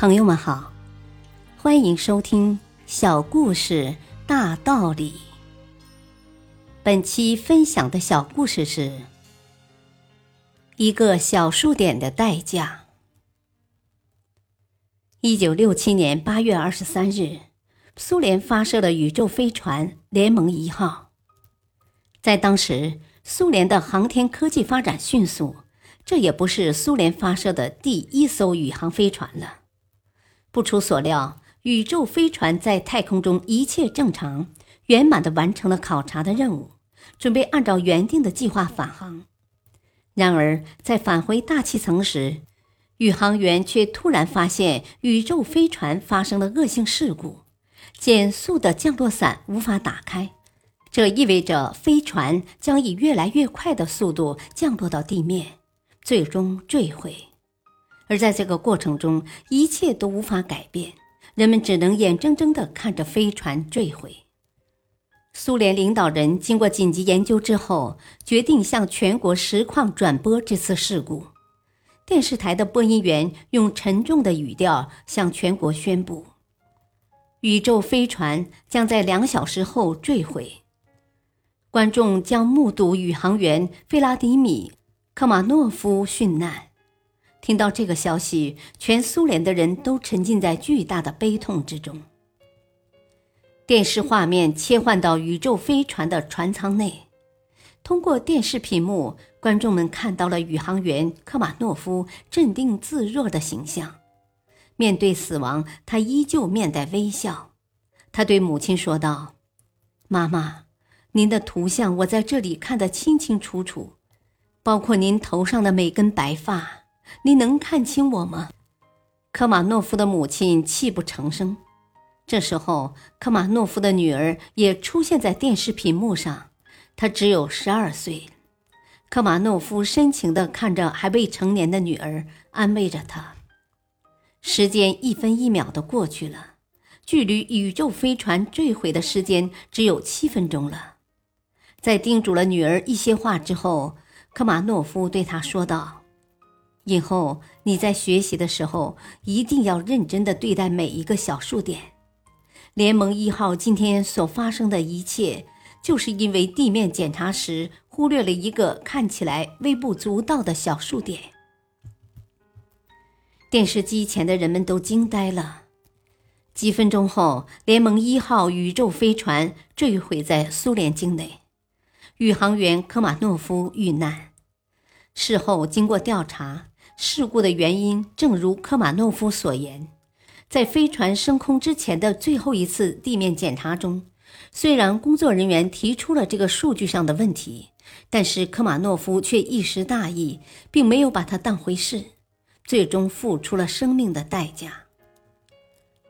朋友们好，欢迎收听《小故事大道理》。本期分享的小故事是《一个小数点的代价》。一九六七年八月二十三日，苏联发射了宇宙飞船“联盟一号”。在当时，苏联的航天科技发展迅速，这也不是苏联发射的第一艘宇航飞船了。不出所料，宇宙飞船在太空中一切正常，圆满的完成了考察的任务，准备按照原定的计划返航。然而，在返回大气层时，宇航员却突然发现宇宙飞船发生了恶性事故，减速的降落伞无法打开，这意味着飞船将以越来越快的速度降落到地面，最终坠毁。而在这个过程中，一切都无法改变，人们只能眼睁睁地看着飞船坠毁。苏联领导人经过紧急研究之后，决定向全国实况转播这次事故。电视台的播音员用沉重的语调向全国宣布：“宇宙飞船将在两小时后坠毁，观众将目睹宇航员费拉迪米·科马诺夫殉难。”听到这个消息，全苏联的人都沉浸在巨大的悲痛之中。电视画面切换到宇宙飞船的船舱内，通过电视屏幕，观众们看到了宇航员科马诺夫镇定自若的形象。面对死亡，他依旧面带微笑。他对母亲说道：“妈妈，您的图像我在这里看得清清楚楚，包括您头上的每根白发。”你能看清我吗？科马诺夫的母亲泣不成声。这时候，科马诺夫的女儿也出现在电视屏幕上。她只有十二岁。科马诺夫深情地看着还未成年的女儿，安慰着她。时间一分一秒地过去了，距离宇宙飞船坠毁的时间只有七分钟了。在叮嘱了女儿一些话之后，科马诺夫对她说道。以后你在学习的时候，一定要认真的对待每一个小数点。联盟一号今天所发生的一切，就是因为地面检查时忽略了一个看起来微不足道的小数点。电视机前的人们都惊呆了。几分钟后，联盟一号宇宙飞船坠毁在苏联境内，宇航员科马诺夫遇难。事后经过调查。事故的原因正如科马诺夫所言，在飞船升空之前的最后一次地面检查中，虽然工作人员提出了这个数据上的问题，但是科马诺夫却一时大意，并没有把它当回事，最终付出了生命的代价。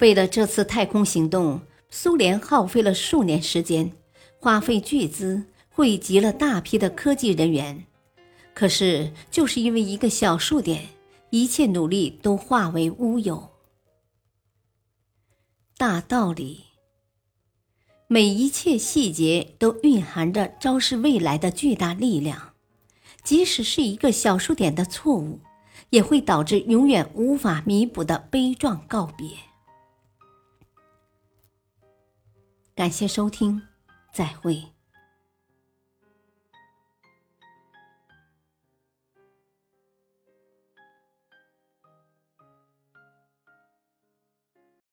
为了这次太空行动，苏联耗费了数年时间，花费巨资，汇集了大批的科技人员。可是，就是因为一个小数点，一切努力都化为乌有。大道理，每一切细节都蕴含着昭示未来的巨大力量，即使是一个小数点的错误，也会导致永远无法弥补的悲壮告别。感谢收听，再会。